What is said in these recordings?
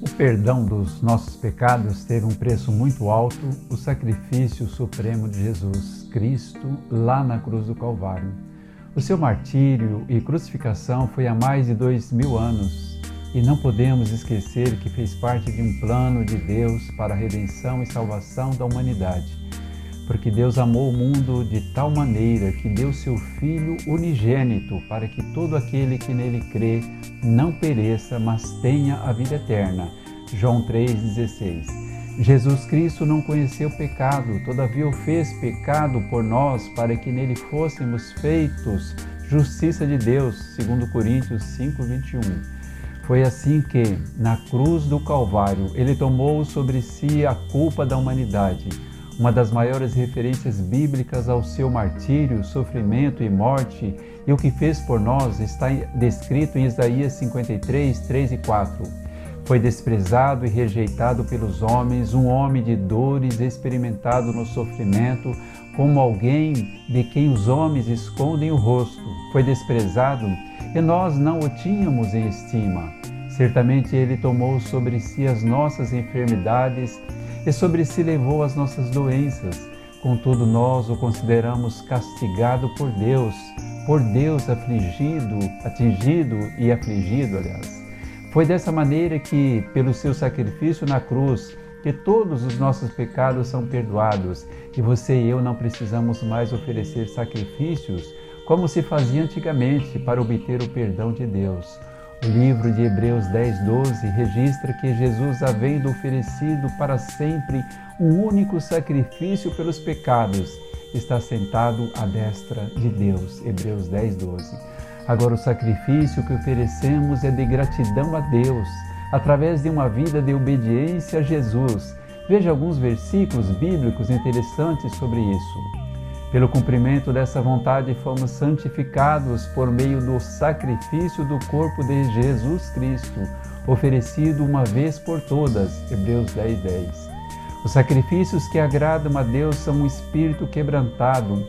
O perdão dos nossos pecados teve um preço muito alto, o sacrifício supremo de Jesus Cristo lá na cruz do Calvário. O seu martírio e crucificação foi há mais de dois mil anos e não podemos esquecer que fez parte de um plano de Deus para a redenção e salvação da humanidade. Porque Deus amou o mundo de tal maneira que deu seu Filho unigênito para que todo aquele que nele crê não pereça, mas tenha a vida eterna. João 3,16. Jesus Cristo não conheceu pecado, todavia o fez pecado por nós para que nele fôssemos feitos justiça de Deus, segundo Coríntios 5:21. Foi assim que, na cruz do Calvário, ele tomou sobre si a culpa da humanidade uma das maiores referências bíblicas ao seu martírio, sofrimento e morte, e o que fez por nós está descrito em Isaías 53, 3 e 4. Foi desprezado e rejeitado pelos homens, um homem de dores, experimentado no sofrimento, como alguém de quem os homens escondem o rosto. Foi desprezado e nós não o tínhamos em estima. Certamente ele tomou sobre si as nossas enfermidades e sobre si levou as nossas doenças. Contudo, nós o consideramos castigado por Deus, por Deus afligido, atingido e afligido, aliás. Foi dessa maneira que, pelo seu sacrifício na cruz, que todos os nossos pecados são perdoados e você e eu não precisamos mais oferecer sacrifícios como se fazia antigamente para obter o perdão de Deus. O livro de Hebreus 10, 12 registra que Jesus, havendo oferecido para sempre um único sacrifício pelos pecados, está sentado à destra de Deus. Hebreus 10, 12. Agora, o sacrifício que oferecemos é de gratidão a Deus, através de uma vida de obediência a Jesus. Veja alguns versículos bíblicos interessantes sobre isso. Pelo cumprimento dessa vontade, fomos santificados por meio do sacrifício do corpo de Jesus Cristo, oferecido uma vez por todas. Hebreus 10, 10. Os sacrifícios que agradam a Deus são um espírito quebrantado,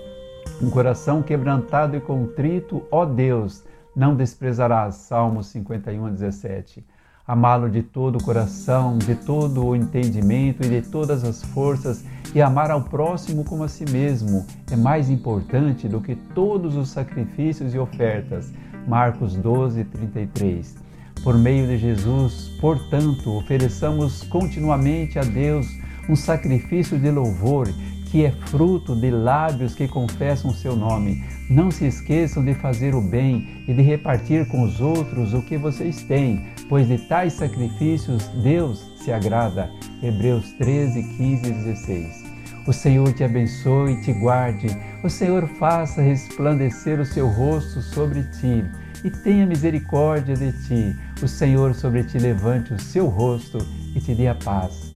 um coração quebrantado e contrito, ó Deus, não desprezarás. Salmos 51, 17 amá-lo de todo o coração, de todo o entendimento e de todas as forças, e amar ao próximo como a si mesmo é mais importante do que todos os sacrifícios e ofertas. Marcos 12, 33. Por meio de Jesus, portanto, ofereçamos continuamente a Deus um sacrifício de louvor que é fruto de lábios que confessam o seu nome. Não se esqueçam de fazer o bem e de repartir com os outros o que vocês têm, pois de tais sacrifícios Deus se agrada. Hebreus 13, 15 e 16. O Senhor te abençoe e te guarde. O Senhor faça resplandecer o seu rosto sobre ti e tenha misericórdia de ti. O Senhor sobre ti levante o seu rosto e te dê a paz.